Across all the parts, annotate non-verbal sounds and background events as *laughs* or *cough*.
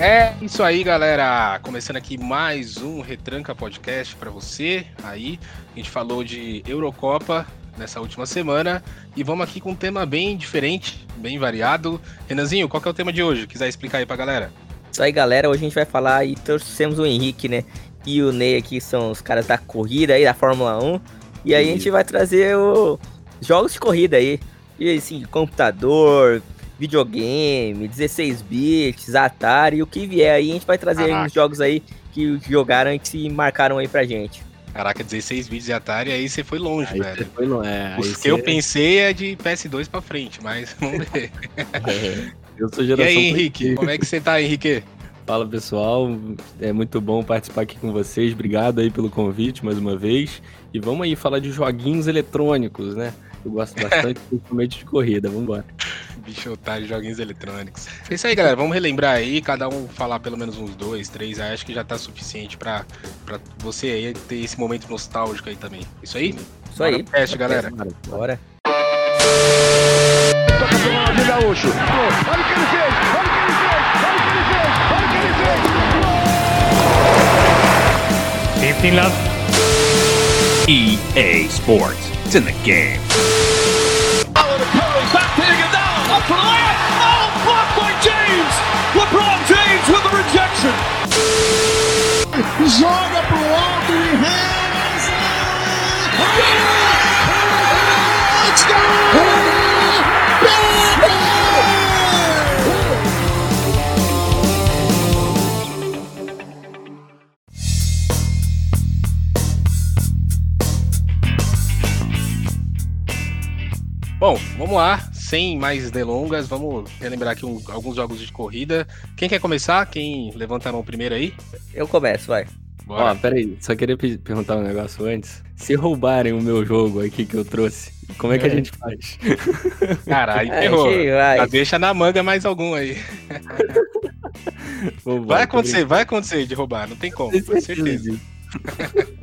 É isso aí, galera. Começando aqui mais um Retranca Podcast para você. Aí, a gente falou de Eurocopa nessa última semana e vamos aqui com um tema bem diferente, bem variado. Renanzinho, qual que é o tema de hoje? Quiser explicar aí pra galera? Isso aí, galera. Hoje a gente vai falar e trouxemos o Henrique, né? E o Ney aqui são os caras da corrida aí, da Fórmula 1. E aí a gente vai trazer o jogos de corrida aí. E assim, computador, videogame, 16 bits, Atari, e o que vier aí, a gente vai trazer Caraca. uns jogos aí que jogaram e que se marcaram aí pra gente. Caraca, 16 bits de Atari, aí você foi longe, aí velho. Foi longe. É, Os que eu pensei é de PS2 pra frente, mas *laughs* vamos ver. É, *laughs* eu sou geração. E aí, Henrique, como é que você tá, Henrique? Fala pessoal, é muito bom participar aqui com vocês. Obrigado aí pelo convite mais uma vez. E vamos aí falar de joguinhos eletrônicos, né? Eu gosto *laughs* bastante, principalmente de corrida. Vamos embora. Bicho otário, joguinhos eletrônicos. É isso aí, galera. Vamos relembrar aí, cada um falar pelo menos uns dois, três. Acho que já tá suficiente pra, pra você aí ter esse momento nostálgico aí também. Isso aí? Isso aí. Teste, galera. Bora. Toca pro Ronaldinho Gaúcho. Olha o que ele fez! Olha o que ele fez! Olha o que ele fez! Olha o que ele fez! 15 love. EA Sports. It's in the game. Joga pro alto e reza. Bom, vamos lá, sem mais delongas, vamos relembrar aqui um, alguns jogos de corrida. Quem quer começar? Quem levanta a mão primeiro aí? Eu começo, vai. Bora. Ó, peraí, só queria perguntar um negócio antes. Se roubarem o meu jogo aqui que eu trouxe, como é que a é. gente faz? *laughs* *laughs* Caralho, ferrou. Já deixa na manga mais algum aí. vai acontecer, vai acontecer de roubar, não tem como, com certeza. *laughs*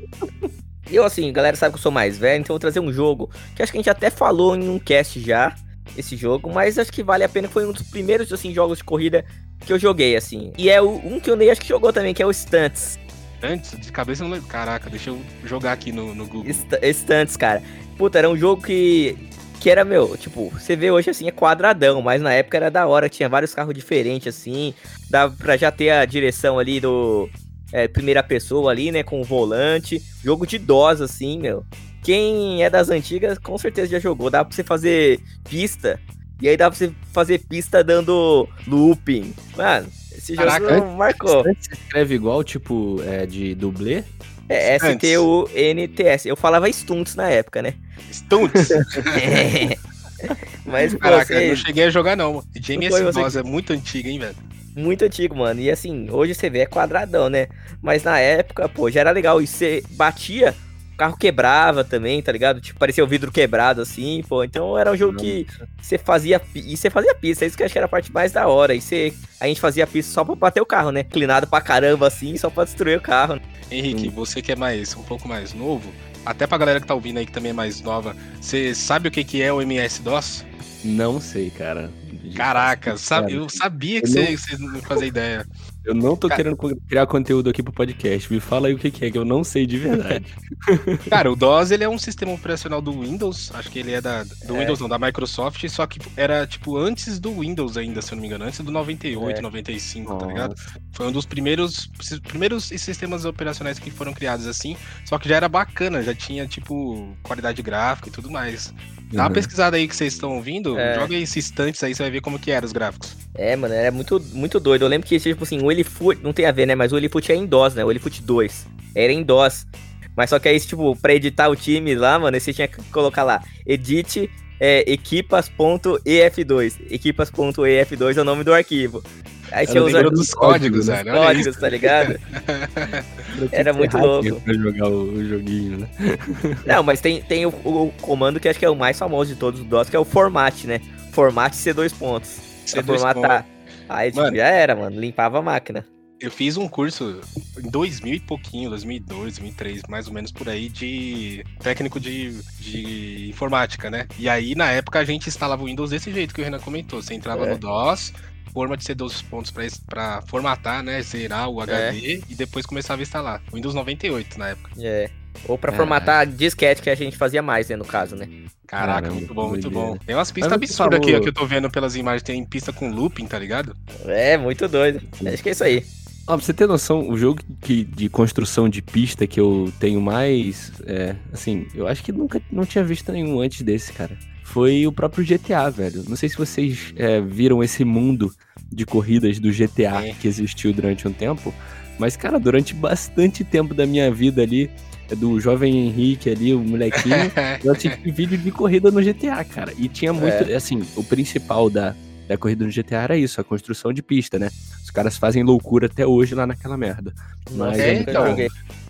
Eu, assim, galera sabe que eu sou mais velho, então eu vou trazer um jogo que acho que a gente até falou em um cast já, esse jogo, mas acho que vale a pena, foi um dos primeiros, assim, jogos de corrida que eu joguei, assim. E é o, um que o Ney acho que jogou também, que é o Stunts. Stunts? De cabeça não lembro. Caraca, deixa eu jogar aqui no, no Google. Stunts, cara. Puta, era um jogo que que era, meu, tipo, você vê hoje assim, é quadradão, mas na época era da hora, tinha vários carros diferentes, assim, dava pra já ter a direção ali do, é, primeira pessoa ali, né, com o volante. Jogo de DOS, assim, meu. Quem é das antigas, com certeza já jogou. Dá pra você fazer pista. E aí dá pra você fazer pista dando looping. Mano, esse Caraca, jogo marcou. Você escreve igual, tipo, é, de dublê? É, S-T-U-N-T-S. Eu falava stunts na época, né? Stunts? *laughs* é. Mas, pô, Caraca, você... eu não cheguei a jogar, não. Jamie S. é muito antiga, hein, velho? muito antigo, mano. E assim, hoje você vê é quadradão, né? Mas na época, pô, já era legal. E você batia, carro quebrava também, tá ligado? Tipo, parecia o vidro quebrado assim, pô. Então era um jogo que você fazia. E você fazia pista, isso que eu acho que era a parte mais da hora. E você, a gente fazia pista só pra bater o carro, né? Inclinado pra caramba assim, só pra destruir o carro. Henrique, hum. você que é mais um pouco mais novo, até pra galera que tá ouvindo aí que também é mais nova, você sabe o que, que é o MS-DOS? Não sei, cara. Caraca, sabe, eu sabia que você, não... não fazia ideia. Eu não tô Cara... querendo criar conteúdo aqui pro podcast. Me fala aí o que, que é, que eu não sei de verdade. *laughs* Cara, o DOS ele é um sistema operacional do Windows. Acho que ele é da. Do é. Windows não, da Microsoft, só que era, tipo, antes do Windows ainda, se eu não me engano, antes do 98, é. 95, Nossa. tá ligado? Foi um dos primeiros, primeiros sistemas operacionais que foram criados assim. Só que já era bacana, já tinha, tipo, qualidade gráfica e tudo mais. Dá uma uhum. pesquisada aí que vocês estão ouvindo, é. joga esses instantes aí, você vai ver como que eram os gráficos. É, mano, era muito, muito doido. Eu lembro que, tipo assim, o Elifoot, não tem a ver, né? Mas o Elifoot é em DOS, né? O Elifoot 2. Era em DOS. Mas só que aí, tipo, pra editar o time lá, mano, você tinha que colocar lá, edit é, equipas.ef2. Equipas.ef2 é o nome do arquivo. Aí tinha os dos códigos, velho. Códigos, tá ligado? *laughs* Era muito louco. Pra jogar o, o, joguinho, né? *laughs* Não, mas tem, tem o, o, comando que acho que é o mais famoso de todos os DOS, que é o format, né? Format C2 pontos. C2 pra formatar. Pontos. Aí tipo, já era, mano. Limpava a máquina. Eu fiz um curso em 2000 e pouquinho, 2002, 2003, mais ou menos por aí, de técnico de, de informática, né? E aí, na época, a gente instalava o Windows desse jeito que o Renan comentou. Você entrava é. no DOS, forma de C12 pontos pra, es- pra formatar, né? Zerar o HD e depois começava a instalar. Windows 98 na época. É. Ou pra É. formatar disquete que a gente fazia mais, né, no caso, né? Caraca, Caramba, muito bom, muito bom. Tem umas pistas absurdas aqui, ó, que eu tô vendo pelas imagens. Tem pista com looping, tá ligado? É, muito doido. Acho que é isso aí. Ó, pra você ter noção, o jogo que, de construção de pista que eu tenho mais. É, assim, eu acho que nunca não tinha visto nenhum antes desse, cara. Foi o próprio GTA, velho. Não sei se vocês é, viram esse mundo de corridas do GTA É. que existiu durante um tempo. Mas, cara, durante bastante tempo da minha vida ali, do jovem Henrique ali, o molequinho, *laughs* eu assisti vídeo de corrida no GTA, cara. E tinha muito. Assim, o principal da, da corrida no GTA era isso, a construção de pista, né? Os caras fazem loucura até hoje lá naquela merda. Mas é, é então. joguei.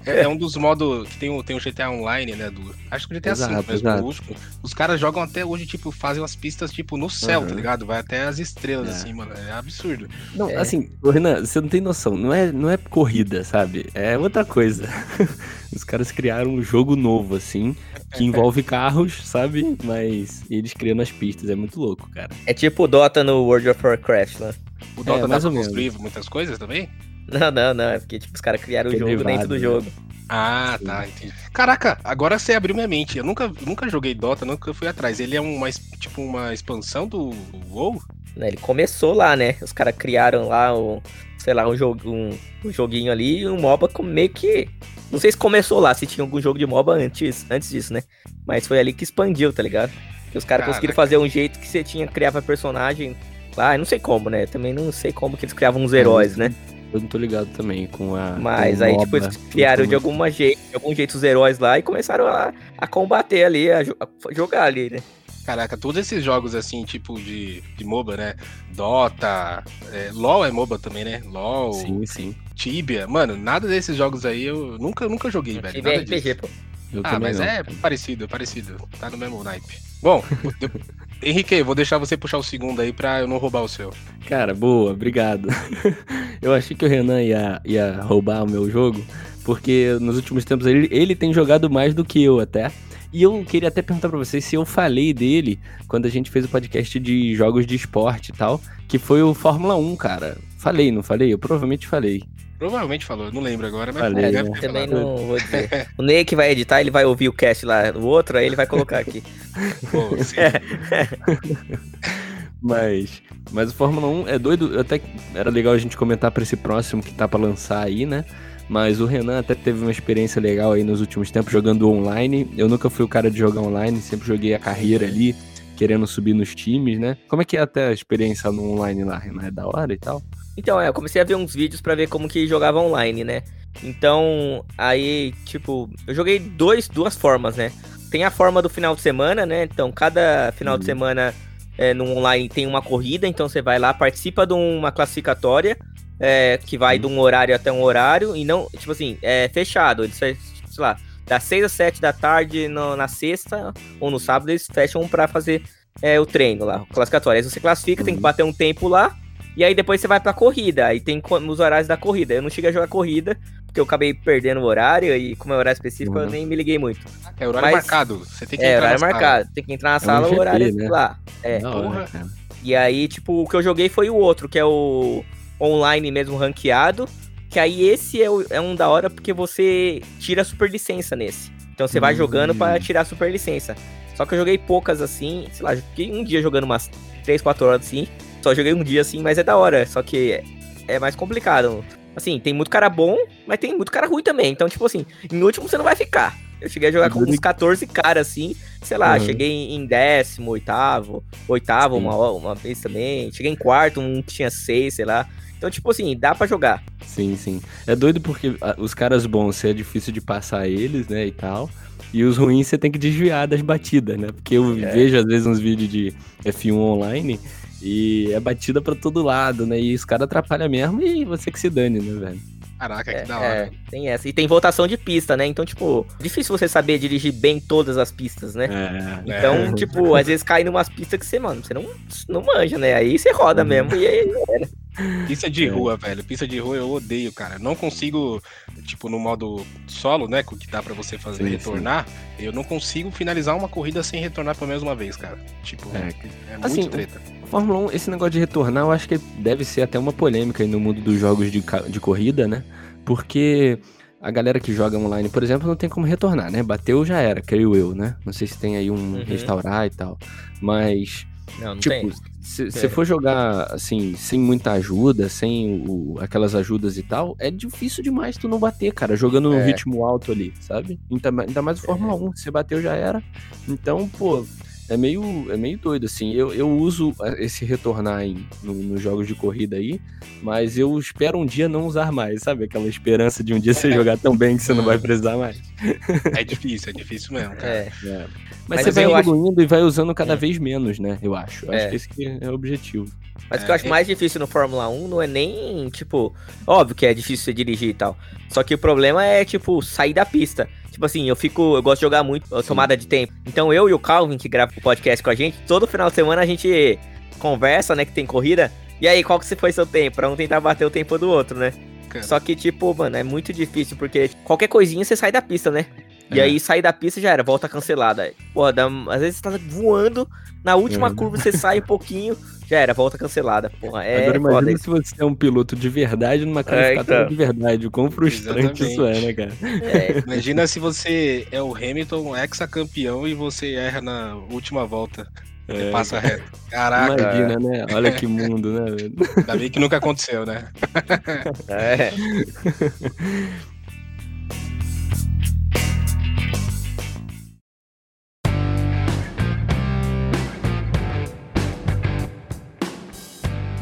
É, é um dos modos que tem o, tem o GTA Online, né? Do, acho que o GTA V Exato, mesmo, exato. o último. Os caras jogam até hoje, tipo, fazem umas pistas, tipo, no céu, Uhum. tá ligado? Vai até as estrelas, É. assim, mano. É absurdo. Não, É. assim, Renan, você não tem noção, não é, não é corrida, sabe? É outra coisa. *laughs* Os caras criaram um jogo novo, assim, que envolve carros, sabe? Mas eles criando as pistas, é muito louco, cara. É tipo Dota no World of Warcraft, né? O Dota dá mais pra ou menos. construir muitas coisas também? Não, não, não. É porque, tipo, os caras criaram o jogo derivado, dentro do né? jogo. Ah, tá, entendi. Caraca, agora você abriu minha mente. Eu nunca, nunca joguei Dota, nunca fui atrás. Ele é uma, tipo, uma expansão do WoW? Né, Ele começou lá, né? Os caras criaram lá o, sei lá, um, jogo, um, um joguinho ali e um MOBA com meio que. Não sei se começou lá, se tinha algum jogo de MOBA antes, antes disso, né? Mas foi ali que expandiu, tá ligado? Que os caras conseguiram fazer um jeito que você tinha criava personagem lá, eu não sei como, né? Também não sei como que eles criavam uns heróis, né? Eu não tô ligado também com a. Mas com aí, MOBA, tipo, eles criaram de, alguma jeito, de algum jeito os heróis lá e começaram a, a combater ali, a, a jogar ali, né? Caraca, todos esses jogos assim, tipo de, de MOBA, né? Dota, é, LOL é MOBA também, né? LOL, Sim, sim. Tibia. Mano, nada desses jogos aí eu nunca, nunca joguei, velho. Tive Nada RPG, disso. pô. Eu Ah, mas não. é parecido, é parecido. Tá no mesmo naipe. Bom, *laughs* Henrique, vou deixar você puxar o segundo aí pra eu não roubar o seu. Cara, boa, obrigado. *laughs* eu achei que o Renan ia, ia roubar o meu jogo, porque nos últimos tempos ele, ele tem jogado mais do que eu até. E eu queria até perguntar pra vocês se eu falei dele quando a gente fez o podcast de jogos de esporte e tal, que foi o Fórmula 1, cara. Falei, não falei? Eu provavelmente falei. Provavelmente falou, não lembro agora, mas Falei, É, deve né? ter também falado. não vou dizer. *laughs* O Ney que vai editar, ele vai ouvir o cast lá do outro, aí ele vai colocar aqui. Pô, sim. *laughs* *laughs* Mas, mas o Fórmula 1 é doido, até que era legal a gente comentar pra esse próximo que tá pra lançar aí, né? Mas o Renan até teve uma experiência legal aí nos últimos tempos jogando online. Eu nunca fui o cara de jogar online, sempre joguei a carreira ali, querendo subir nos times, né? Como é que é até a experiência no online lá, Renan? É da hora e tal? Então, é, eu comecei a ver uns vídeos pra ver como que jogava online, né? Então, aí, tipo, eu joguei dois, duas formas, né? Tem a forma do final de semana, né? Então, cada final de Uhum. semana é, no online tem uma corrida, então você vai lá, participa de uma classificatória, é, que vai Uhum. de um horário até um horário, e não, tipo assim, é fechado. Eles, sei lá, das 6 às 7 da tarde no- na sexta ou no sábado, eles fecham pra fazer é, o treino lá, o classificatório. Aí você classifica, tem que Uhum. bater um tempo lá, e aí depois você vai pra corrida. Aí tem os horários da corrida. Eu não cheguei a jogar corrida, porque eu acabei perdendo o horário, e como é horário específico, eu Uhum. nem me liguei muito. É horário Mas- marcado. Você tem que É, entrar horário na sala. marcado. Tem que entrar na um sala, o GP, horário né? lá. É. porra. E aí, tipo, o que eu joguei foi o outro, que é o online mesmo ranqueado. Que aí esse é, o- é um da hora porque você tira a super licença nesse. Então você vai Hum. jogando pra tirar a super licença. Só que eu joguei poucas assim, sei lá, fiquei um dia jogando umas 3, 4 horas assim. Só joguei um dia assim, mas é da hora. Só que é, é mais complicado. Assim, tem muito cara bom, mas tem muito cara ruim também. Então, tipo assim, em último você não vai ficar. Eu cheguei a jogar com uns 14 caras assim, sei lá, Uhum. cheguei em- décimo, oitavo, oitavo Sim. uma, uma vez também. Cheguei em quarto, um que tinha seis, sei lá. Então, tipo assim, dá pra jogar. Sim, sim. É doido porque ah, os caras bons é difícil de passar eles, né, e tal. E os ruins você tem que desviar das batidas, né? Porque eu É. vejo às vezes uns vídeos de F1 online e é batida pra todo lado, né? E os caras atrapalham mesmo e você que se dane, né, velho? Caraca, É, que da hora. é, tem essa. E tem votação de pista, né? Então, tipo, difícil você saber dirigir bem todas as pistas, né? É. Então, É. tipo, às vezes cai numas pistas que você, mano, você não, não manja, né? Aí você roda Uhum. mesmo e aí Pista de rua, velho. Pista de rua eu odeio, cara. Não consigo, tipo, no modo solo, né? Que dá pra você fazer Sim, retornar. Eu não consigo finalizar uma corrida sem retornar pela mesma vez, cara. Tipo, É, é, muito assim, treta. Fórmula 1, esse negócio de retornar, eu acho que deve ser até uma polêmica aí no mundo dos jogos de, de corrida, né? Porque a galera que joga online, por exemplo, não tem como retornar, né? Bateu já era, creio eu, né? Não sei se tem aí um Uhum. restaurar e tal. Mas, Não, não tipo, tem. se você É. for jogar assim, sem muita ajuda, sem o- aquelas ajudas e tal, é difícil demais tu não bater, cara, jogando num É. ritmo alto ali, sabe? Ainda, ma- ainda mais o Fórmula 1, se você bateu já era. Então, pô, é meio, é meio doido, assim. Eu, eu uso esse retornar em, no- nos jogos de corrida aí, mas eu espero um dia não usar mais, sabe? Aquela esperança de um dia você *laughs* jogar tão bem que você não vai precisar mais. É difícil, é difícil mesmo, cara. É. Mas, Mas você vai eu acho- evoluindo e vai usando cada É. vez menos, né? Eu acho. Eu acho É. que esse que é o objetivo. Mas o que É, eu acho é- mais difícil no Fórmula 1 não é nem, tipo, óbvio que é difícil você dirigir e tal. Só que o problema é, tipo, sair da pista. Tipo assim, eu fico, eu gosto de jogar muito a tomada de tempo. Então eu e o Calvin, que grava o podcast com a gente, todo final de semana a gente conversa, né, que tem corrida. E aí, qual que foi seu tempo? Pra um tentar bater o tempo do outro, né? Cara. Só que, tipo, mano, é muito difícil, porque qualquer coisinha você sai da pista, né? E É. aí, sair da pista já era, volta cancelada. Porra, dá- às vezes você tá voando, na última É. curva você sai um pouquinho, já era, volta cancelada. Porra, é Agora imagina se você é um piloto de verdade numa qualificatória então. de verdade. O quão frustrante isso é, Exatamente. né, cara? É, *laughs* Imagina se você é o Hamilton, ex-campeão, e você erra na última volta. É, passa reto. Caraca, Imagina, né? Olha que mundo, né, velho? ainda bem que nunca aconteceu, né? é. *laughs*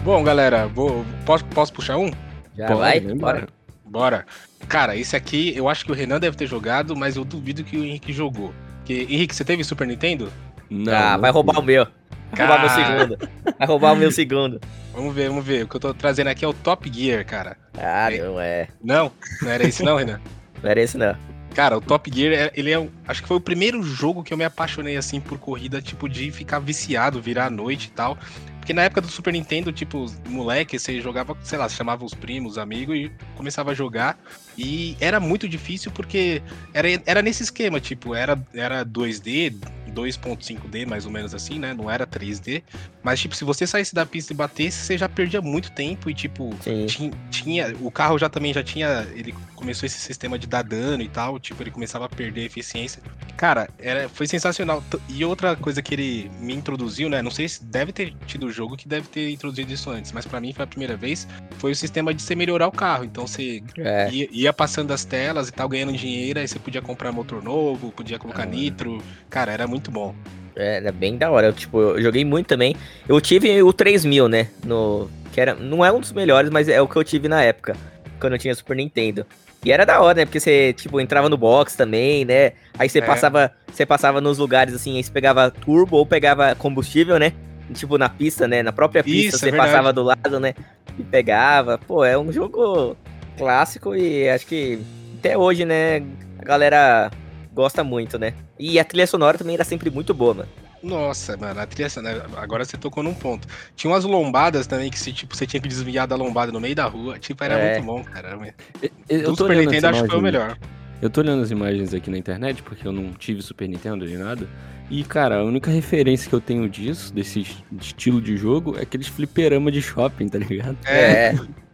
Bom, galera, vou, posso, posso puxar um? Já Bora, vai? Bora. Bora. Cara, esse aqui eu acho que o Renan deve ter jogado, mas eu duvido que o Henrique jogou. Porque, Henrique, você teve Super Nintendo? Não, ah, não vai roubar o meu. Vai roubar meu segundo. Vai roubar o meu segundo. Vamos ver, vamos ver. O que eu tô trazendo aqui é o Top Gear, cara. Ah, não é. Não? Não era esse não, Renan? *laughs* Não era esse, não. Cara, o Top Gear, é- ele é. um- Acho que foi o primeiro jogo que eu me apaixonei assim por corrida, tipo, de ficar viciado, virar a noite e tal. Porque na época do Super Nintendo, tipo, moleque, você jogava, sei lá, chamava os primos, os amigos e começava a jogar. E era muito difícil porque era, era nesse esquema, tipo, era, era 2D, 2.5D mais ou menos assim, né? Não era 3D. Mas, tipo, se você saísse da pista e batesse, você já perdia muito tempo e, tipo, Sim. Tin- tinha, o carro já também já tinha, ele começou esse sistema de dar dano e tal, tipo, ele começava a perder eficiência. Cara, era, foi sensacional. E outra coisa que ele me introduziu, né, não sei se deve ter tido jogo que deve ter introduzido isso antes, mas pra mim foi a primeira vez, foi o sistema de você melhorar o carro. Então você É. ia, ia passando as telas e tal, ganhando dinheiro, aí você podia comprar motor novo, podia colocar Ah. nitro. Cara, era muito bom. É, era bem da hora. Eu, tipo, eu joguei muito também. Eu tive o 3000, né? No, que era, não é um dos melhores, mas é o que eu tive na época, quando eu tinha Super Nintendo. E era da hora, né? Porque você, tipo, entrava no box também, né? Aí você É. passava, você passava nos lugares assim, aí você pegava turbo ou pegava combustível, né? Tipo, na pista, né? Na própria pista, Isso, é você verdade. passava do lado, né? E pegava. Pô, é um jogo clássico e acho que até hoje, né? A galera gosta muito, né? E a trilha sonora também era sempre muito boa, mano. Nossa, mano, a trilha sonora- agora você tocou num ponto. Tinha umas lombadas também que se, tipo, você tinha que desviar da lombada no meio da rua. Tipo, era É. muito bom, cara. Eu Do tô Super olhando Nintendo as acho que foi o imagens- melhor. Eu tô olhando as imagens aqui na internet, porque eu não tive Super Nintendo nem nada. E, cara, a única referência que eu tenho disso, desse es- estilo de jogo, é aqueles fliperama de shopping, tá ligado? É,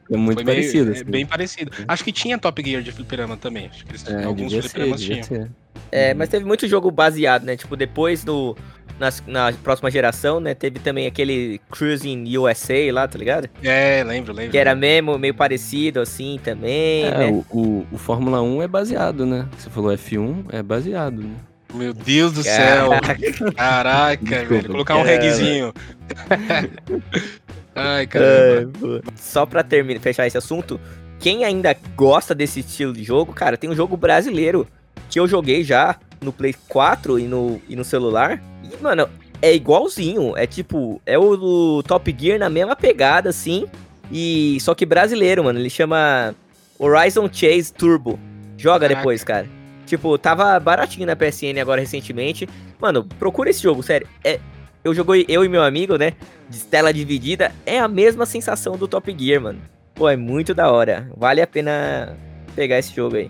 É muito foi meio- parecido. é assim. bem parecido. Acho que tinha Top Gear de fliperama também. Acho que eles, É, alguns ser, fliperamas devia tinham. ser. É, mas teve muito jogo baseado, né? Tipo, depois do. Nas- na próxima geração, né? Teve também aquele Cruising USA lá, tá ligado? É, lembro, lembro. Que era mesmo meio parecido assim também, É, né? o, o, o Fórmula 1 é baseado, né? Você falou F1, é baseado, né? Meu Deus do céu. Caraca. Caraca, Desculpa. velho. Colocar um Caramba. reggaezinho. *laughs* Ai, caramba. Só pra terminar, fechar esse assunto, quem ainda gosta desse estilo de jogo, cara, tem um jogo brasileiro que eu joguei já no Play 4 e no, e no celular. Mano, é igualzinho. É tipo, é o do Top Gear na mesma pegada, assim. E só que brasileiro, mano. Ele chama Horizon Chase Turbo. Joga Caraca. depois, cara. Tipo, tava baratinho na PSN agora recentemente. Mano, procura esse jogo, sério. É eu joguei, eu e meu amigo, né? De tela dividida, é a mesma sensação do Top Gear, mano. Pô, é muito da hora. Vale a pena pegar esse jogo aí.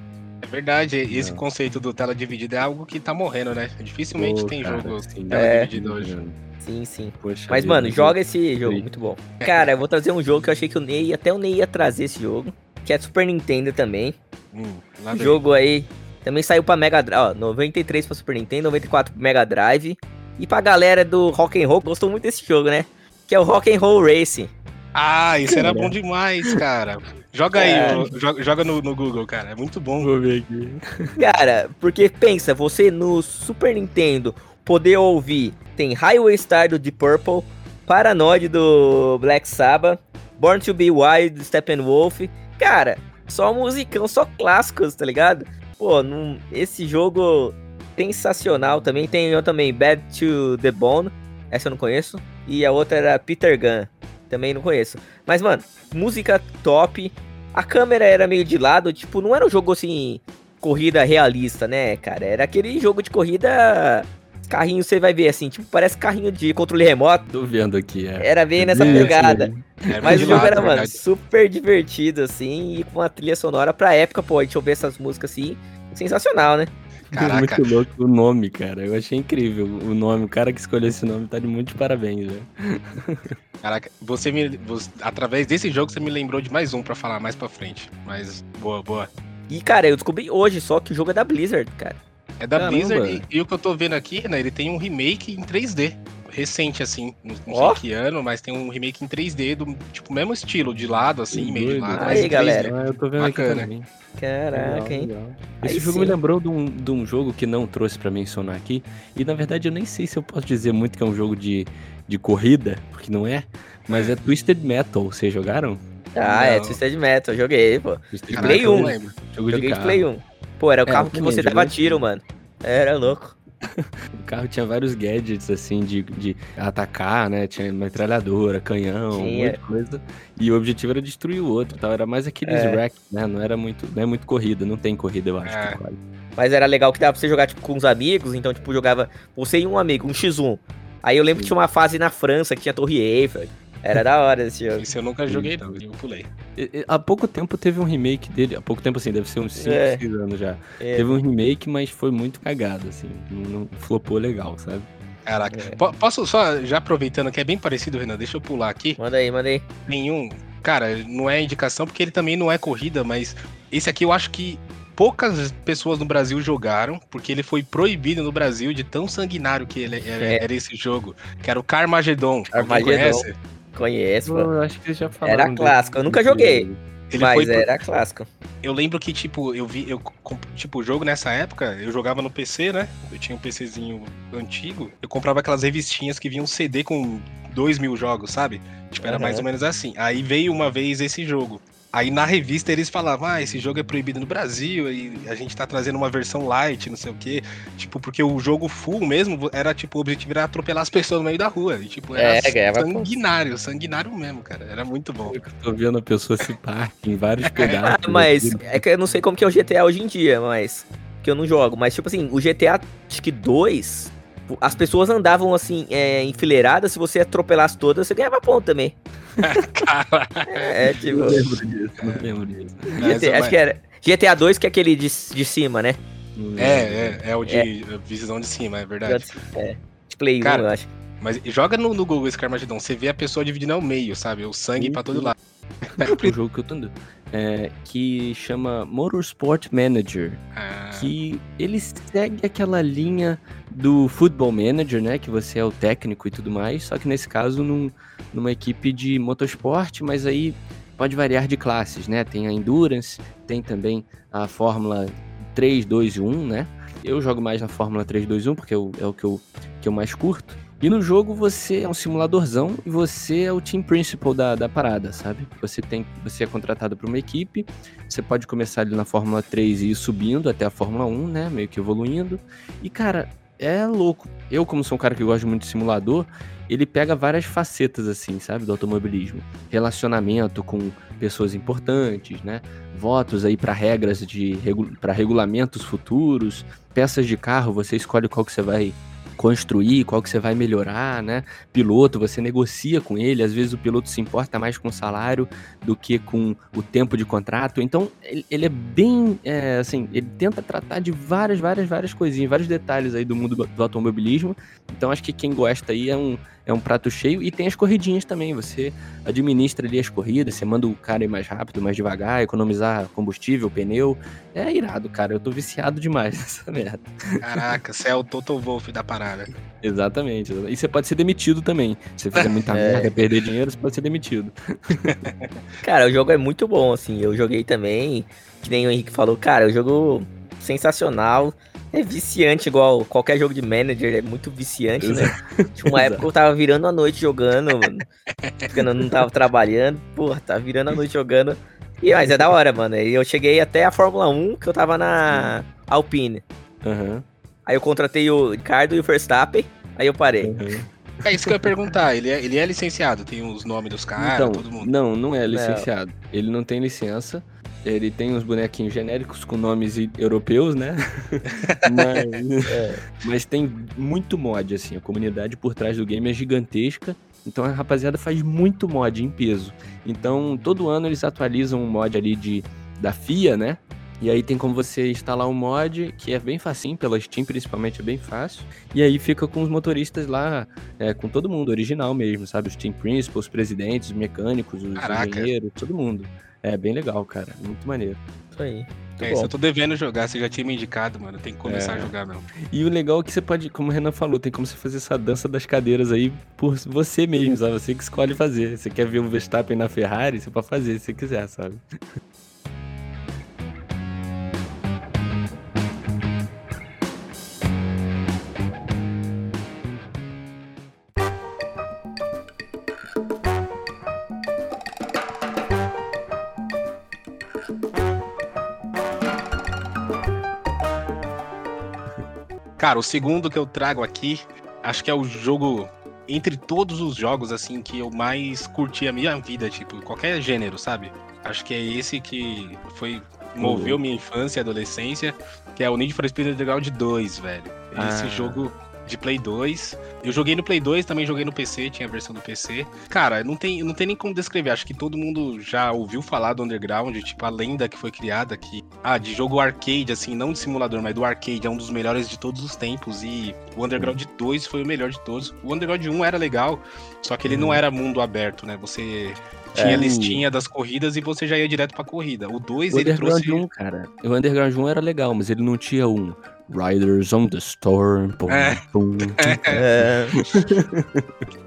É verdade, esse conceito do tela dividida é algo que tá morrendo, né? Dificilmente Pô, tem cara, jogo sim. tela É. dividida hoje. Sim, sim. Poxa Mas, mano, joga esse jogo, muito bom. Cara, eu vou trazer um jogo que eu achei que o Ney, até o Ney ia trazer esse jogo. Que é Super Nintendo também. Hum, jogo aí também saiu pra Mega Drive, ó, 93 pra Super Nintendo, 94 pro Mega Drive. E pra galera do Rock and Roll, gostou muito desse jogo, né? Que é o Rock and Roll Racing. Ah, isso era bom demais, cara. Joga aí, ô, joga, joga no, no Google, cara. É muito bom. Vou ver aqui. Cara, porque pensa, você no Super Nintendo poder ouvir tem Highway Star do Deep Purple, Paranoid do Black Sabbath, Born to Be Wild do Steppenwolf. Cara, só musicão, só clássicos, tá ligado? Pô, num, esse jogo sensacional também. Tem eu também, Bad to the Bone, essa eu não conheço. E a outra era Peter Gunn, também não conheço. Mas, mano, música top. A câmera era meio de lado, tipo, não era um jogo assim, corrida realista, né, cara? Era aquele jogo de corrida. Carrinho você vai ver assim, tipo, parece carrinho de controle remoto. Tô vendo aqui, é. Era bem nessa Isso, pegada. Era Mas de o jogo lado, era, mano, verdade. super divertido, assim, e com uma trilha sonora pra época, pô, a gente ouvir essas músicas assim, sensacional, né? *laughs* Caraca. Muito louco o nome, cara. Eu achei incrível o nome. O cara que escolheu esse nome tá de muitos parabéns, velho. *laughs* Caraca, você me. você- através desse jogo você me lembrou de mais um pra falar mais pra frente. Mas boa, boa. E, cara, eu descobri hoje só que o jogo é da Blizzard, cara. É da Caramba. Blizzard e, e o que eu tô vendo aqui, né? Ele tem um remake em 3D. Recente, assim. Não, não Ó. sei que ano, mas tem um remake em 3D do tipo mesmo estilo, de lado, assim, Que meio de doido. lado. Aí, mas em 3D. galera. Ah, eu tô vendo Bacana. aqui também. Caraca, Legal, hein? legal. Aí Esse jogo sim. me lembrou de um, de um jogo que não trouxe pra mencionar aqui. E na verdade eu nem sei se eu posso dizer muito que é um jogo de, de corrida, porque não é. Mas é Twisted Metal. Vocês jogaram? Ah, é Não. Twisted Metal, joguei, pô. Twisted Caraca, Play eu não 1. lembro. Jogo Joguei de de. Play 1. Pô, era o É, carro que você dava esse tiro, mano. Era louco. *laughs* O carro tinha vários gadgets, assim, de, de atacar, né? Tinha metralhadora, canhão, Tinha. monte de coisa. E o objetivo era destruir o outro, tal. Era mais aqueles É. wreck, né? Não era muito, não é muito corrida, não tem corrida, eu acho. É. Mas era legal que dava pra você jogar, tipo, com os amigos. Então, tipo, jogava você e um amigo, um X1. Aí eu lembro que tinha uma fase na França que tinha Torre Eiffel. Era da hora esse jogo. Esse eu nunca joguei, não. Eu pulei. Há pouco tempo teve um remake dele, há pouco tempo assim, deve ser uns 5, É. 6 anos já. É. Teve um remake, mas foi muito cagado, assim. Não, não flopou legal, sabe? Caraca. É. Po- Posso só, já aproveitando que é bem parecido, Renan, deixa eu pular aqui. Manda aí, manda aí. Nenhum. Cara, não é indicação porque ele também não é corrida, mas esse aqui eu acho que poucas pessoas no Brasil jogaram, porque ele foi proibido no Brasil de tão sanguinário que ele era, É. era esse jogo, que era o Carmageddon. Carmageddon. conhece? Conheço, pô. Eu acho que eles já falaram. Era clássico, eu nunca joguei. Ele mas pro- era clássico. Eu lembro que, tipo, eu vi, eu, tipo, o jogo nessa época, eu jogava no PC, né? Eu tinha um PCzinho antigo, eu comprava aquelas revistinhas que vinham CD com dois mil jogos, sabe? Tipo, era Aham. mais ou menos assim. Aí veio uma vez esse jogo. Aí na revista eles falavam, ah, esse jogo é proibido no Brasil, e a gente tá trazendo uma versão light, não sei o quê. Tipo, porque o jogo full mesmo era, tipo, o objetivo era atropelar as pessoas no meio da rua. E, tipo, era É, ganhava ponto. sanguinário, sanguinário mesmo, cara. Era muito bom. Eu tô vendo a pessoa se parte em vários *laughs* pedaços. Ah, mas assim. é que eu não sei como que é o GTA hoje em dia, mas. Que eu não jogo. Mas, tipo assim, o GTA, acho que 2, as pessoas andavam assim, é, enfileiradas, se você atropelasse todas, você ganhava ponto também. *laughs* É, tipo. Não lembro disso, não lembro disso. mas- GTA, acho que era. GTA 2, que é aquele de, de cima, né? Lembro. É, é, é o de visão de cima, é verdade. É. De Play 1, Cara, eu acho. Mas joga no, no Google esse Carmageddon, você vê a pessoa dividindo ao meio, sabe? O sangue Sim, pra todo sim. lado. um jogo que eu tô andando. É, que chama Motorsport Manager. Ah, que ele segue aquela linha do Football Manager, né? Que você é o técnico e tudo mais, só que nesse caso num- numa equipe de motorsport, mas aí pode variar de classes, né? Tem a Endurance, tem também a Fórmula 3, 2 e 1, né? Eu jogo mais na Fórmula 3, 2 1 porque é o, é o que, eu, que eu mais curto. E no jogo você é um simuladorzão e você é o team principal da, da parada, sabe? Você tem você é contratado para uma equipe, você pode começar ali na Fórmula 3 e ir subindo até a Fórmula 1, né? Meio que evoluindo. E, cara, é louco. Eu, como sou um cara que gosta muito de simulador, ele pega várias facetas, assim, sabe? Do automobilismo. Relacionamento com pessoas importantes, né? Votos aí para regras de para regulamentos futuros, peças de carro, você escolhe qual que você vai construir, qual que você vai melhorar, né? Piloto, você negocia com ele, às vezes o piloto se importa mais com o salário do que com o tempo de contrato. Então, ele, é bem, é, assim, ele tenta tratar de várias, várias, várias coisinhas, vários detalhes aí do mundo do, do automobilismo. Então, acho que quem gosta aí é um, é um prato cheio. E tem as corridinhas também. Você administra ali as corridas, você manda o cara ir mais rápido, mais devagar, economizar combustível, pneu. É irado, cara. Eu tô viciado demais *laughs* nessa merda. Caraca, você é o Toto Wolff da parada. Exatamente. E você pode ser demitido também. Se você fizer *laughs* muita É. merda, perder dinheiro, você pode ser demitido. *laughs* Cara, o jogo é muito bom, assim. Eu joguei também, que nem o Henrique falou, cara, o jogo sensacional. É viciante, igual qualquer jogo de manager, é muito viciante, né? Tinha uma época que eu tava virando a noite jogando, mano. Porque eu não tava trabalhando. Porra, tava virando a noite jogando. E, mas é da hora, mano. E eu cheguei até a Fórmula 1, que eu tava na Alpine. Aham. Aí eu contratei o Ricardo e o Verstappen. Aí eu parei. aham. É isso que eu ia perguntar. Ele é, ele é licenciado, tem os nomes dos caras, então, todo mundo. não, não é licenciado. Ele não tem licença. Ele tem uns bonequinhos genéricos com nomes europeus, né? *laughs* mas, É. mas tem muito mod, assim. A comunidade por trás do game é gigantesca. Então a rapaziada faz muito mod em peso. Então todo ano eles atualizam um mod ali de, da FIA, né? E aí tem como você instalar um mod, que é bem facinho, pela Steam principalmente é bem fácil. E aí fica com os motoristas lá, é, com todo mundo, original mesmo, sabe? Os team principals, os presidentes, os mecânicos, os Caraca. engenheiros, todo mundo. É bem legal, cara. Muito maneiro. Isso aí. Muito É, bom. isso eu tô devendo jogar, você já tinha me indicado, mano. Tem que começar É. a jogar, não. E o legal é que você pode, como o Renan falou, tem como você fazer essa dança das cadeiras aí por você mesmo, sabe? Você que escolhe fazer. Você quer ver o Verstappen na Ferrari, você pode fazer se você quiser, sabe? Cara, o segundo que eu trago aqui, acho que é o jogo entre todos os jogos assim que eu mais curti a minha vida, tipo, qualquer gênero, sabe? Acho que é esse que foi moveu minha infância e adolescência, que é o Need for Speed Underground 2, velho. Esse Ah. jogo de Play 2. Eu joguei no Play 2, também joguei no PC, tinha a versão do PC. Cara, não tem, não tem nem como descrever. Acho que todo mundo já ouviu falar do Underground, tipo, a lenda que foi criada aqui. Ah, de jogo arcade, assim, não de simulador, mas do arcade, é um dos melhores de todos os tempos. E o Underground 2 foi o melhor de todos. O Underground 1 era legal, só que ele não era mundo aberto, né? Você tinha É. listinha das corridas e você já ia direto pra corrida. O 2, O ele trouxe. 1, cara. O Underground 1 era legal, mas ele não tinha um Riders on the Storm. Pum, É. pum, *laughs* É,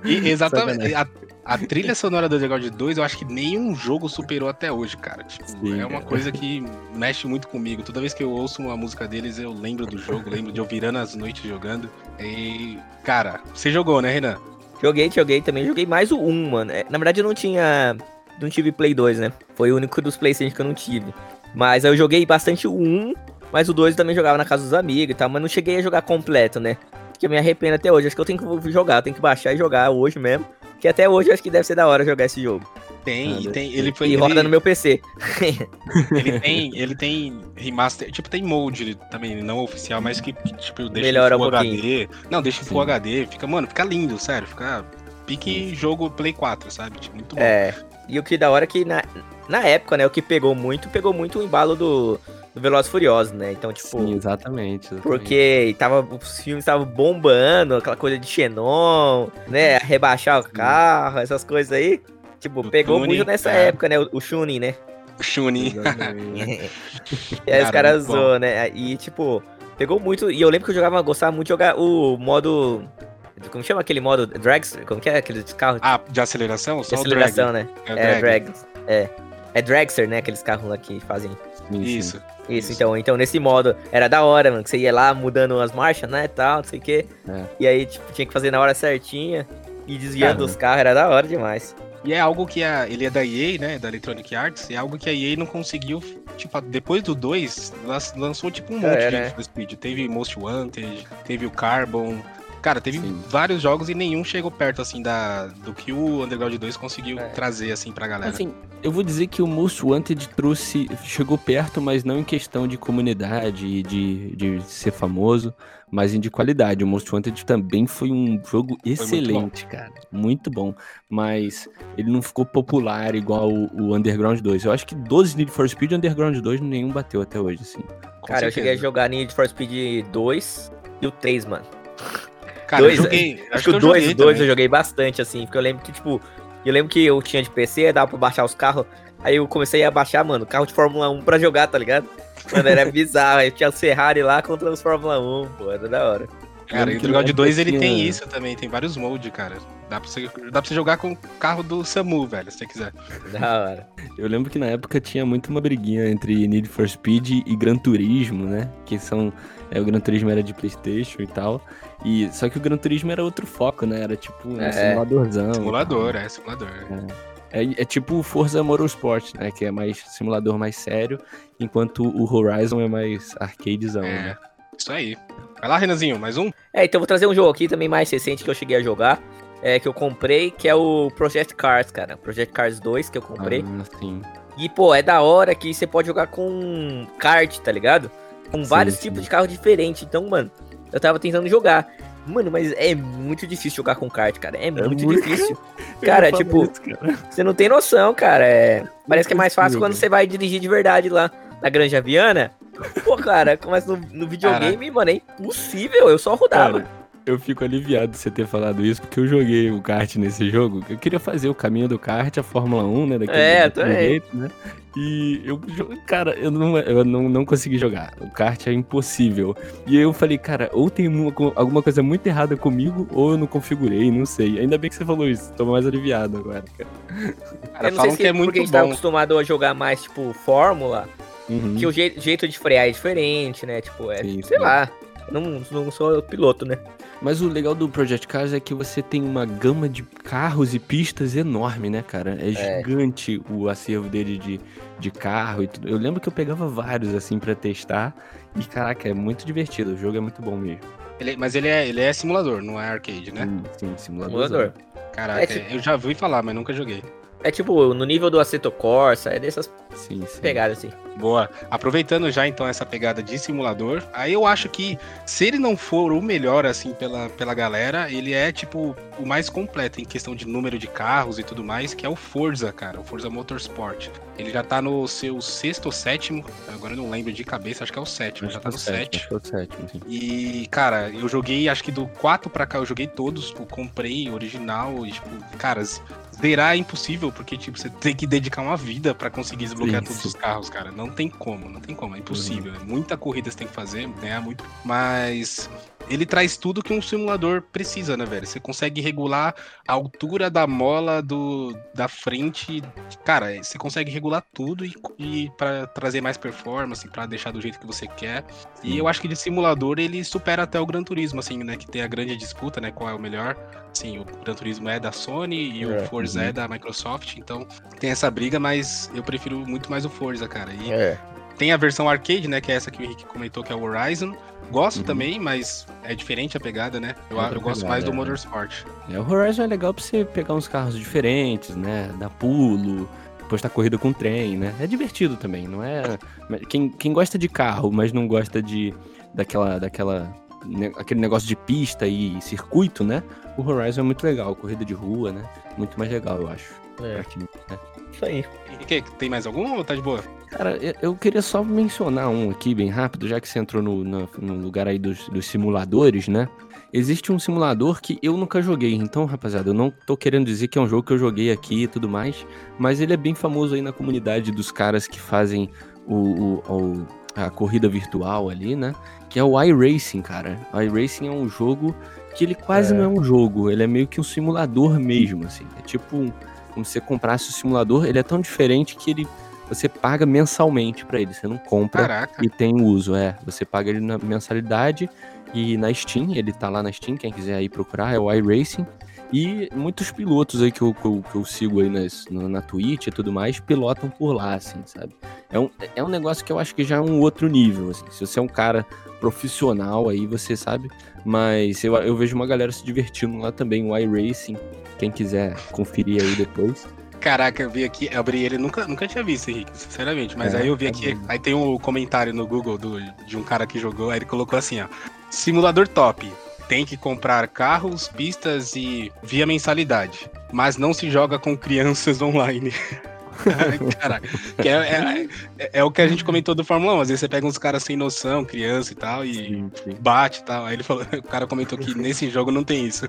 E, exatamente. A, a trilha sonora do Underground 2, eu acho que nenhum jogo superou até hoje, cara. Tipo, Sim, é uma cara. coisa que mexe muito comigo. Toda vez que eu ouço uma música deles, eu lembro do jogo, lembro de eu virando as noites jogando. E, cara, você jogou, né, Renan? Joguei, joguei também. Joguei mais o 1, mano. É, Na verdade, eu não tinha. Não tive Play 2, né? Foi o único dos PlayStation que eu não tive. Mas eu joguei bastante o 1, mas o 2 eu também jogava na casa dos amigos e tal. Mas não cheguei a jogar completo, né? Que eu me arrependo até hoje. Acho que eu tenho que jogar, eu tenho que baixar e jogar hoje mesmo. Que até hoje eu acho que deve ser da hora jogar esse jogo. Tem, Ah, e tem. Ele foi. e ele, roda no meu PC. *laughs* ele tem. Ele tem remaster. Tipo, tem molde também, não oficial, mas que, tipo, deixa Melhora em Full um. HD. Não, deixa em Full. HD. Fica, mano, fica lindo, sério. Fica. Pique jogo Play 4, sabe? Tipo, muito bom. É. E o que da hora é que na, na época, né? O que pegou muito, pegou muito o embalo do, do Velozes e Furiosos, né? Então, tipo. Sim, exatamente. exatamente. Porque tava, os filmes estavam bombando, aquela coisa de Xenon, né? Rebaixar o carro, essas coisas aí. Tipo, Do pegou tuning, muito nessa é. época, né? O, o Shunin, né? Chunin. Exatamente. *laughs* E aí os Cara, caras zoam, né? E, tipo, pegou muito. E eu lembro que eu jogava, gostava muito de jogar o modo. Como chama aquele modo? Dragster? Como que é? Aqueles carros Ah, de aceleração? de Só o aceleração, né? drag. É, É, drag. É. É Dragster, né? Aqueles carros lá que fazem. Sim. Isso. Isso, então, então nesse modo era da hora, mano, que você ia lá mudando as marchas, né, tal, não sei o quê. É. E aí, tipo, tinha que fazer na hora certinha e desviando Cara. dos carros, era da hora demais. E é algo que a, ele é da EA, né? Da Electronic Arts, e é algo que a EA não conseguiu. Tipo, depois do 2, lançou tipo um Já monte era, de né? Speed. Teve Most Wanted, teve o Carbon. Cara, teve Sim. vários jogos e nenhum chegou perto, assim, da, do que o Underground 2 conseguiu É. trazer, assim, pra galera. Assim, eu vou dizer que o Most Wanted trouxe, chegou perto, mas não em questão de comunidade e de, de ser famoso, mas em de qualidade. O Most Wanted também foi um jogo excelente, cara. Muito bom. Mas ele não ficou popular igual o, o Underground 2. Eu acho que 12 Need for Speed e Underground 2 nenhum bateu até hoje, assim. Com Cara, eu cheguei a certeza. jogar Need for Speed 2 e o 3, mano. Cara, dois, eu joguei. Acho, que o eu 2 joguei o 2 eu joguei bastante, assim, porque eu lembro que, tipo, eu lembro que eu tinha de PC, dava pra baixar os carros. Aí eu comecei a baixar, mano, carro de Fórmula 1 pra jogar, tá ligado? Mano, era *laughs* bizarro. Aí tinha o Ferrari lá contra os Fórmula 1, pô, era da hora. Cara, Lembro o Underground na 2 ele tem isso também, tem vários modes, cara. Dá pra, você, dá pra você jogar com o carro do Samu, velho, se você quiser. Da hora. Eu lembro que na época tinha muito uma briguinha entre Need for Speed e Gran Turismo, né? Que são. É, o Gran Turismo era de Playstation e tal. E, só que o Gran Turismo era outro foco, né? Era tipo um É. simuladorzão. e Simulador, é, simulador. tal. É, é tipo o Forza Motorsport, né? Que é mais simulador mais sério, enquanto o Horizon é mais arcadezão, É, né? isso aí. Vai lá, Renanzinho, mais um? É, então eu vou trazer um jogo aqui também mais recente que eu cheguei a jogar. É, que eu comprei, que é o Project Cars, cara. Project Cars 2 que eu comprei. Ah, sim. E, pô, é da hora que você pode jogar com kart, tá ligado? Com vários sim. tipos de carro diferentes. Então, mano, eu tava tentando jogar. Mano, mas é muito difícil jogar com kart, cara. É muito muito- difícil. *laughs* Cara, tipo, isso, cara. você não tem noção, cara. É... Parece que é mais fácil quando você vai dirigir de verdade lá na Granja Viana. Pô, cara, começa no, no videogame, mano, é impossível. Eu só rodava. Cara, eu fico aliviado de você ter falado isso, porque eu joguei o kart nesse jogo. Eu queria fazer o caminho do kart, a Fórmula 1, né? Daquele, É, daquele também. jeito, né? E eu, cara, eu não, eu não, não consegui jogar. O kart é impossível. E aí eu falei, cara, ou tem uma alguma coisa muito errada comigo, ou eu não configurei, não sei. Ainda bem que você falou isso, tô mais aliviado agora, cara. Cara, eu não falam sei se que é porque a muito gente tá acostumado a jogar mais, tipo, Fórmula. Uhum. Que o jei- jeito de frear é diferente, né? Tipo, é, Sim, sei sim. lá. Eu Não, não sou piloto, né? Mas o legal do Project Cars é que você tem uma gama de carros e pistas enorme, né, cara? É, É. gigante o acervo dele de, de carro e tudo. Eu lembro que eu pegava vários, assim, pra testar. E, caraca, é muito divertido. O jogo é muito bom mesmo. Ele- mas ele é, ele é simulador, não é arcade, né? Sim, sim, simulador. Simulador. Caraca, É tipo- eu já ouvi falar, mas nunca joguei. É tipo, no nível do Assetto Corsa, é dessas Sim, sim. pegadas assim. Boa. Aproveitando já então essa pegada de simulador, aí eu acho que se ele não for o melhor assim pela, pela galera, ele é tipo o mais completo em questão de número de carros e tudo mais, que é o Forza, cara, o Forza Motorsport. Ele já tá no seu sexto ou sétimo, agora eu não lembro de cabeça, acho que é o sétimo, já tá no sétimo. Acho é sétimo, sim. E, cara, eu joguei, acho que do 4 pra cá, eu joguei todos, tipo, comprei original e, tipo, cara, zerar é impossível, porque, tipo, você tem que dedicar uma vida pra conseguir desbloquear todos os carros, cara. Não tem como, não tem como, é impossível. É muita corrida você tem que fazer, ganhar muito. Mas ele traz tudo que um simulador precisa, né, velho? Você consegue regular a altura da mola do, da frente. Cara, você consegue regular tudo e, e para trazer mais performance, pra deixar do jeito que você quer. E eu acho que de simulador ele supera até o Gran Turismo, assim, né? Que tem a grande disputa, né? Qual é o melhor. Sim, o Gran Turismo é da Sony e É, o Forza uhum. é da Microsoft, então tem essa briga, mas eu prefiro muito mais o Forza, cara. E É. tem a versão arcade, né? Que é essa que o Henrique comentou, que é o Horizon. Gosto Uhum. também, mas é diferente a pegada, né? Eu, Outra eu gosto pegada, mais do é. Motorsport. É, o Horizon é legal pra você pegar uns carros diferentes, né? Dar pulo, postar corrida com trem, né? É divertido também, não é. Quem, quem gosta de carro, mas não gosta de daquela. daquela ne- aquele negócio de pista e circuito, né? O Horizon é muito legal, corrida de rua, né? Muito mais legal, eu acho. É. quem- né? Isso aí. Henrique, tem mais algum ou tá de boa? Cara, eu- queria só mencionar um aqui bem rápido, já que você entrou no, no- no lugar aí dos, dos simuladores, né? Existe um simulador que eu nunca joguei, então, rapaziada, eu não tô querendo dizer que é um jogo que eu joguei aqui e tudo mais, mas ele é bem famoso aí na comunidade dos caras que fazem o, o- o- a corrida virtual ali, né? Que é o iRacing, cara. O iRacing é um jogo que ele quase É. não é um jogo, ele é meio que um simulador mesmo, assim. É tipo um- como se você comprasse o simulador, ele é tão diferente que ele você paga mensalmente pra ele, você não compra Caraca. e tem uso, é. Você paga ele na mensalidade e na Steam, ele tá lá na Steam, quem quiser aí procurar, é o iRacing. E muitos pilotos aí que eu, que eu, que eu sigo aí nas, na, na Twitch e tudo mais, pilotam por lá, assim, sabe? É um, é um negócio que eu acho que já é um outro nível, assim. Se você é um cara profissional aí, você sabe. Mas eu, eu vejo uma galera se divertindo lá também, o iRacing. Quem quiser conferir aí depois. Caraca, eu vi aqui, eu abri ele, nunca, nunca tinha visto, Henrique, sinceramente. Mas É, aí eu vi é aqui, aí tem um comentário no Google do- de um cara que jogou, aí ele colocou assim, ó. Simulador top. Tem que comprar carros, pistas e via mensalidade. Mas não se joga com crianças *laughs* online. *laughs* Caraca, que é, é- é- é o que a gente comentou do Fórmula 1. Às vezes você pega uns caras sem noção, criança e tal, e Sim, sim. bate e tal. Aí ele falou, *laughs* o cara comentou que nesse jogo não tem isso.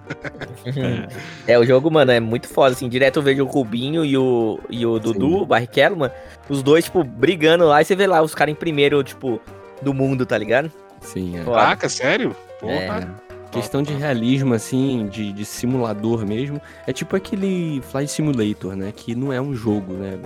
É, o jogo, mano, é muito foda, assim. Direto eu vejo o Rubinho e o, e o Dudu, o Barrichello, mano. Os dois, tipo, brigando lá. E você vê lá os caras em primeiro, tipo, do mundo, tá ligado? Sim, é. Caraca, sério? Porra. É. Questão de realismo, assim, de, de simulador mesmo. É tipo aquele Flight Simulator, né? Que não é um jogo, né?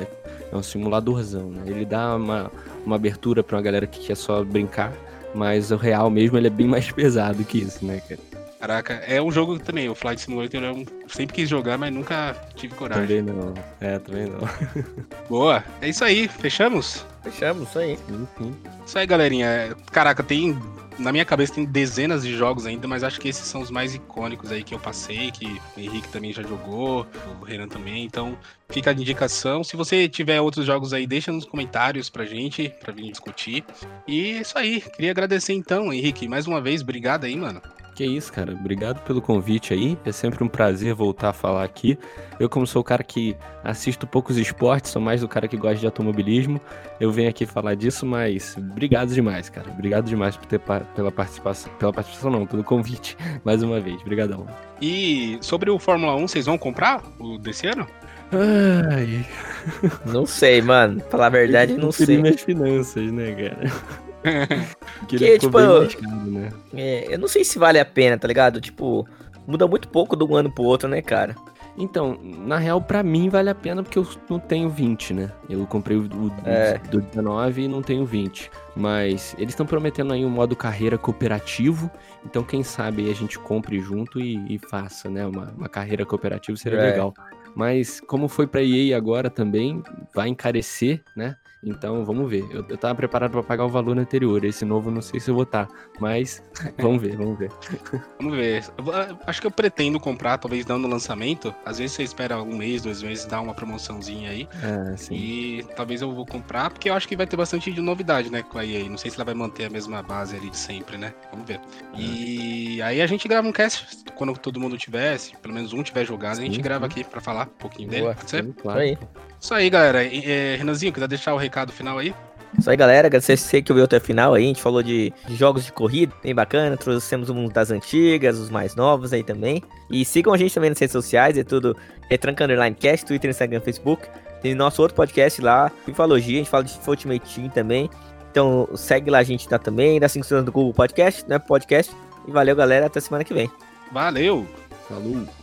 É um simuladorzão, né? Ele dá uma, uma abertura pra uma galera que quer só brincar, mas o real mesmo ele é bem mais *laughs* pesado que isso, né, cara? Caraca, é um jogo também, o Flight Simulator eu sempre quis jogar, mas nunca tive coragem. Também não. É, também não. *laughs* Boa, é isso aí, fechamos? Fechamos, isso aí. Sim, sim. Isso aí, galerinha. É, Caraca, tem. Na minha cabeça tem dezenas de jogos ainda, mas acho que esses são os mais icônicos aí que eu passei, que o Henrique também já jogou, o Renan também, então fica a indicação. Se você tiver outros jogos aí, deixa nos comentários pra gente, pra vir discutir. E é isso aí, queria agradecer então, Henrique, mais uma vez, obrigado aí, mano. Que isso, cara. Obrigado pelo convite aí. É sempre um prazer voltar a falar aqui. Eu, como sou o cara que assisto poucos esportes, sou mais o cara que gosta de automobilismo. Eu venho aqui falar disso, mas obrigado demais, cara. Obrigado demais por ter pa- pela participação. Pela participação não, pelo convite. *laughs* Mais uma vez. Obrigadão. E sobre o Fórmula 1, vocês vão comprar o desse ano? Ai, Não sei, mano. Falar a verdade, não sei. minhas finanças, né, cara? *laughs* que Que, tipo, caro, né? É, eu não sei se vale a pena, tá ligado? Tipo, muda muito pouco de um ano pro outro, né, cara? Então, na real, pra mim vale a pena porque eu não tenho 20, né? Eu comprei o do, É. do 19 e não tenho 20. Mas eles estão prometendo aí um modo carreira cooperativo. Então, quem sabe a gente compre junto e, e faça, né? Uma, uma carreira cooperativa seria É. legal. Mas como foi pra EA agora também, vai encarecer, né? Então, vamos ver. Eu, eu tava preparado pra pagar o valor anterior. Esse novo, não sei se eu vou estar. Mas, *laughs* vamos ver, vamos ver. Vamos ver. Eu acho que eu pretendo comprar, talvez não no lançamento. Às vezes você espera um mês, dois meses, dá uma promoçãozinha aí. Ah, sim. E talvez eu vou comprar, porque eu acho que vai ter bastante de novidade, né, com a EA. Não sei se ela vai manter a mesma base ali de sempre, né? Vamos ver. E aí a gente grava um cast quando todo mundo tivesse, pelo menos um tiver jogado, a gente Sim, grava sim. aqui pra falar um pouquinho dele. Boa. Pode ser? Sim, claro. aí. Isso aí, galera. É, Renanzinho, quiser deixar o recado final aí? Isso aí, galera. Agradecer que ouviu até o final aí. A gente falou de, de jogos de corrida, bem bacana. Trouxemos um das antigas, os mais novos aí também. E sigam a gente também nas redes sociais, é tudo Retranca Underline Cast, Twitter, Instagram, Facebook. Tem nosso outro podcast lá, Fifalogia, a gente fala de Ultimate Team também. Então segue lá a gente tá também, dá 5 estrelas no Google Podcast, né? Podcast. E valeu, galera. Até semana que vem. Valeu! Falou.